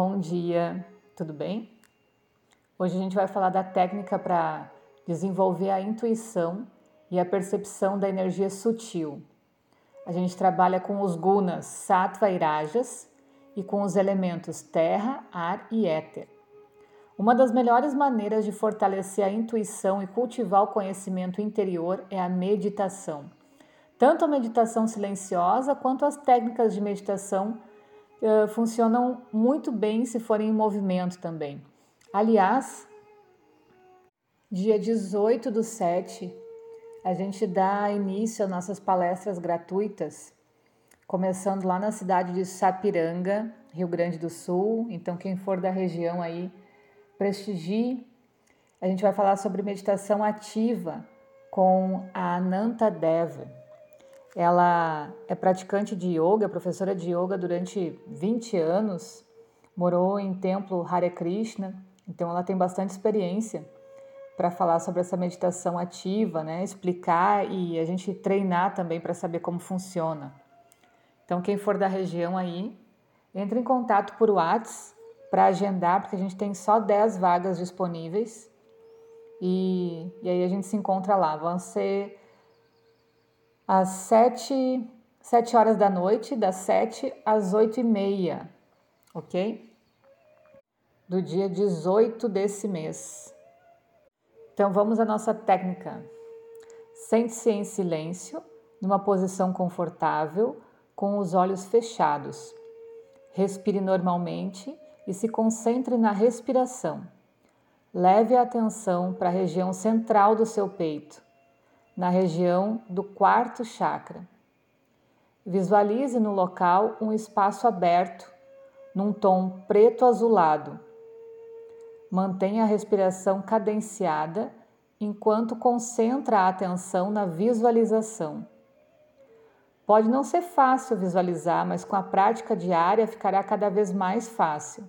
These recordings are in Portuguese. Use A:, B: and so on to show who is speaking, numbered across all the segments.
A: Bom dia, tudo bem? Hoje a gente vai falar da técnica para desenvolver a intuição e a percepção da energia sutil. A gente trabalha com os gunas sattva e rajas e com os elementos terra, ar e éter. Uma das melhores maneiras de fortalecer a intuição e cultivar o conhecimento interior é a meditação. Tanto a meditação silenciosa quanto as técnicas de meditação uh, funcionam muito bem se forem em movimento também. Aliás, dia 18 do 7, a gente dá início às nossas palestras gratuitas, começando lá na cidade de Sapiranga, Rio Grande do Sul. Então, quem for da região aí, prestigie. A gente vai falar sobre meditação ativa com a Ananta Deva. Ela é praticante de yoga, professora de yoga durante 20 anos, morou em templo Hare Krishna, então ela tem bastante experiência para falar sobre essa meditação ativa, né? explicar e a gente treinar também para saber como funciona. Então, quem for da região aí, entre em contato por WhatsApp para agendar, porque a gente tem só 10 vagas disponíveis. E, e aí a gente se encontra lá. Vão ser às 7, 7 horas da noite, das 7 às 8 e meia, ok? Do dia 18 desse mês. Então vamos à nossa técnica. Sente-se em silêncio, numa posição confortável, com os olhos fechados. Respire normalmente e se concentre na respiração. Leve a atenção para a região central do seu peito, na região do quarto chakra. Visualize no local um espaço aberto, num tom preto azulado. Mantenha a respiração cadenciada enquanto concentra a atenção na visualização. Pode não ser fácil visualizar, mas com a prática diária ficará cada vez mais fácil.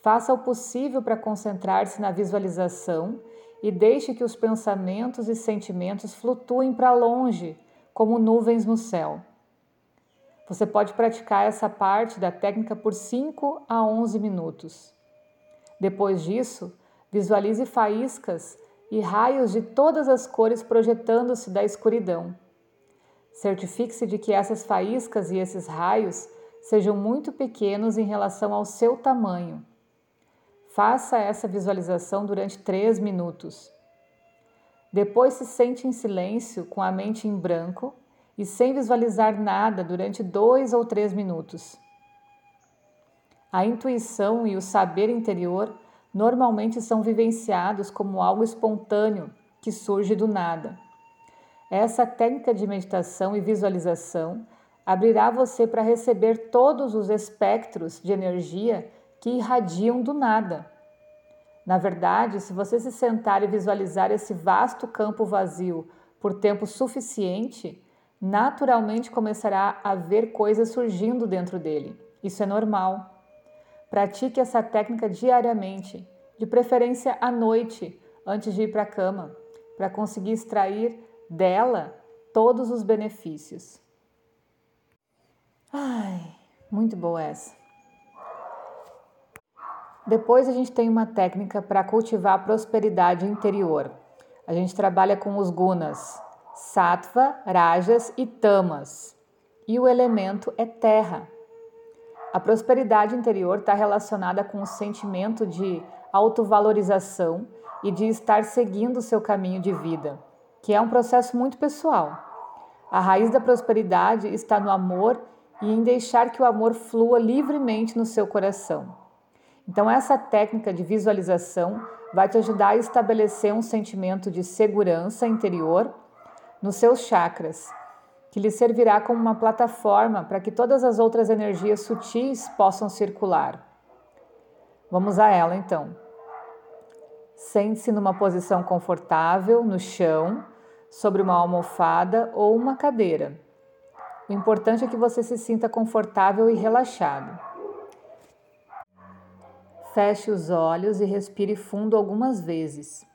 A: Faça o possível para concentrar-se na visualização e deixe que os pensamentos e sentimentos flutuem para longe, como nuvens no céu. Você pode praticar essa parte da técnica por 5 a 11 minutos. Depois disso, visualize faíscas e raios de todas as cores projetando-se da escuridão. Certifique-se de que essas faíscas e esses raios sejam muito pequenos em relação ao seu tamanho Faça essa visualização durante três minutos. Depois se sente em silêncio, com a mente em branco e sem visualizar nada durante dois ou três minutos. A intuição e o saber interior normalmente são vivenciados como algo espontâneo que surge do nada. Essa técnica de meditação e visualização abrirá você para receber todos os espectros de energia que irradiam do nada. Na verdade, se você se sentar e visualizar esse vasto campo vazio por tempo suficiente, naturalmente começará a ver coisas surgindo dentro dele. Isso é normal. Pratique essa técnica diariamente, de preferência à noite, antes de ir para a cama, para conseguir extrair dela todos os benefícios. Ai, muito boa essa. Depois a gente tem uma técnica para cultivar a prosperidade interior. A gente trabalha com os gunas sattva, rajas e tamas. E o elemento é terra. A prosperidade interior está relacionada com o sentimento de autovalorização e de estar seguindo o seu caminho de vida, que é um processo muito pessoal. A raiz da prosperidade está no amor e em deixar que o amor flua livremente no seu coração. Então, essa técnica de visualização vai te ajudar a estabelecer um sentimento de segurança interior nos seus chakras, que lhe servirá como uma plataforma para que todas as outras energias sutis possam circular. Vamos a ela então. Sente-se numa posição confortável no chão, sobre uma almofada ou uma cadeira. O importante é que você se sinta confortável e relaxado. Feche os olhos e respire fundo algumas vezes.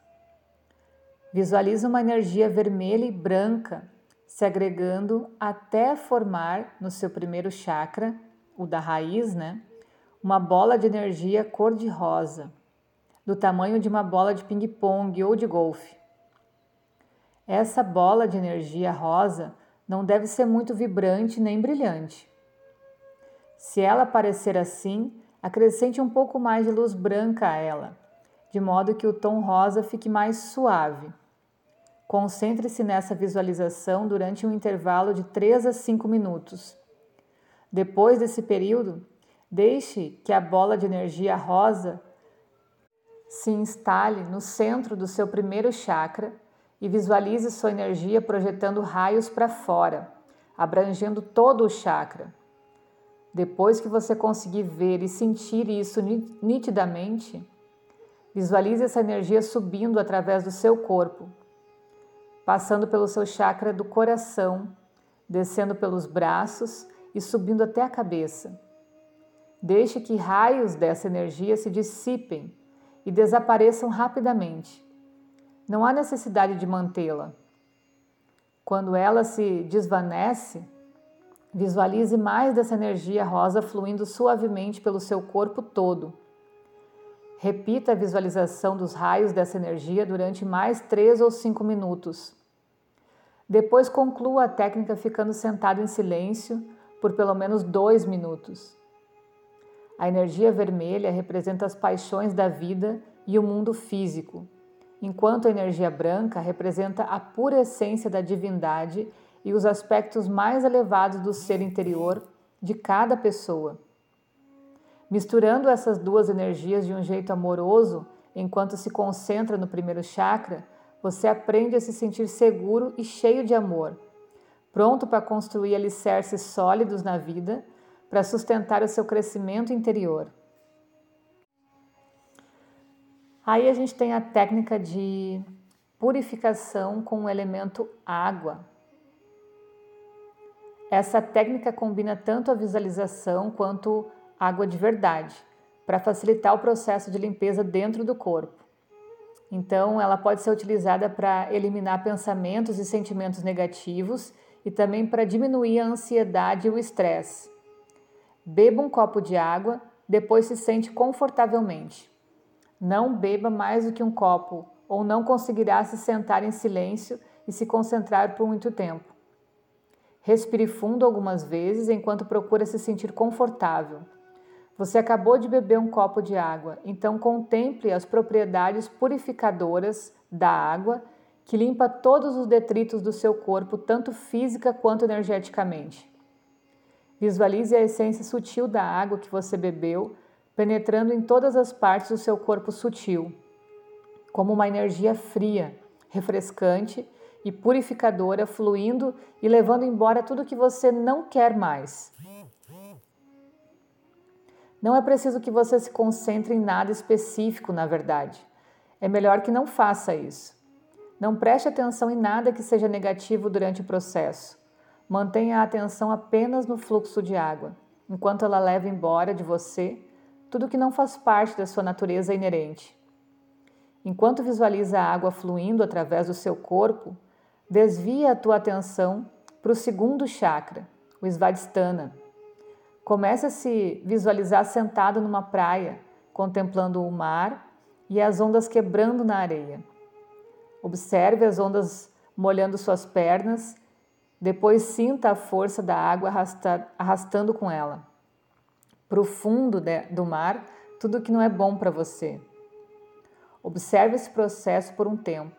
A: Visualize uma energia vermelha e branca se agregando até formar no seu primeiro chakra, o da raiz, né? uma bola de energia cor-de-rosa, do tamanho de uma bola de ping-pong ou de golfe. Essa bola de energia rosa não deve ser muito vibrante nem brilhante. Se ela parecer assim, acrescente um pouco mais de luz branca a ela, de modo que o tom rosa fique mais suave. Concentre-se nessa visualização durante um intervalo de 3 a 5 minutos. Depois desse período, deixe que a bola de energia rosa se instale no centro do seu primeiro chakra e visualize sua energia projetando raios para fora, abrangendo todo o chakra. Depois que você conseguir ver e sentir isso nitidamente, visualize essa energia subindo através do seu corpo, passando pelo seu chakra do coração, descendo pelos braços e subindo até a cabeça. Deixe que raios dessa energia se dissipem e desapareçam rapidamente. Não há necessidade de mantê-la. Quando ela se desvanece, visualize mais dessa energia rosa fluindo suavemente pelo seu corpo todo. Repita a visualização dos raios dessa energia durante mais três ou cinco minutos. Depois conclua a técnica ficando sentado em silêncio por pelo menos dois minutos. A energia vermelha representa as paixões da vida e o mundo físico, enquanto a energia branca representa a pura essência da divindade e os aspectos mais elevados do ser interior de cada pessoa. Misturando essas duas energias de um jeito amoroso, enquanto se concentra no primeiro chakra, você aprende a se sentir seguro e cheio de amor, pronto para construir alicerces sólidos na vida para sustentar o seu crescimento interior. Aí a gente tem a técnica de purificação com o elemento água. Essa técnica combina tanto a visualização quanto água de verdade, para facilitar o processo de limpeza dentro do corpo. Então, ela pode ser utilizada para eliminar pensamentos e sentimentos negativos e também para diminuir a ansiedade e o estresse. Beba um copo de água, depois se sente confortavelmente. Não beba mais do que um copo, ou não conseguirá se sentar em silêncio e se concentrar por muito tempo. Respire fundo algumas vezes enquanto procura se sentir confortável. Você acabou de beber um copo de água, então contemple as propriedades purificadoras da água que limpa todos os detritos do seu corpo, tanto física quanto energeticamente. Visualize a essência sutil da água que você bebeu, penetrando em todas as partes do seu corpo sutil, como uma energia fria, refrescante e purificadora fluindo e levando embora tudo que você não quer mais. Não é preciso que você se concentre em nada específico, na verdade. É melhor que não faça isso. Não preste atenção em nada que seja negativo durante o processo. Mantenha a atenção apenas no fluxo de água, enquanto ela leva embora de você tudo que não faz parte da sua natureza inerente. Enquanto visualiza a água fluindo através do seu corpo, desvia a tua atenção para o segundo chakra, o Svadhisthana, Comece a se visualizar sentado numa praia, contemplando o mar e as ondas quebrando na areia. Observe as ondas molhando suas pernas, depois sinta a força da água arrastando com ela. Para o fundo do mar, tudo que não é bom para você. Observe esse processo por um tempo.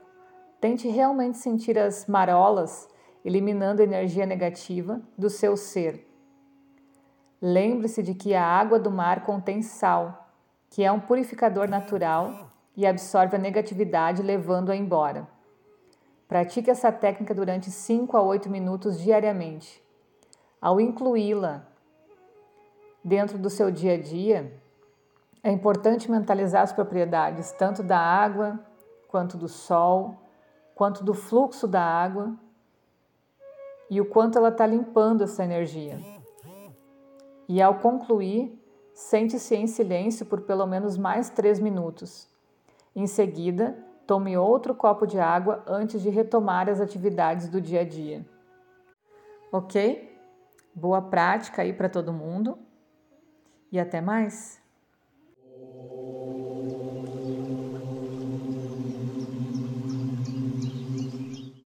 A: Tente realmente sentir as marolas eliminando a energia negativa do seu ser Lembre-se de que a água do mar contém sal, que é um purificador natural e absorve a negatividade, levando-a embora. Pratique essa técnica durante 5 a 8 minutos diariamente. Ao incluí-la dentro do seu dia a dia, é importante mentalizar as propriedades tanto da água, quanto do sol, quanto do fluxo da água e o quanto ela está limpando essa energia e, ao concluir, sente-se em silêncio por pelo menos mais três minutos. Em seguida, tome outro copo de água antes de retomar as atividades do dia a dia. Ok? Boa prática aí para todo mundo. e até mais!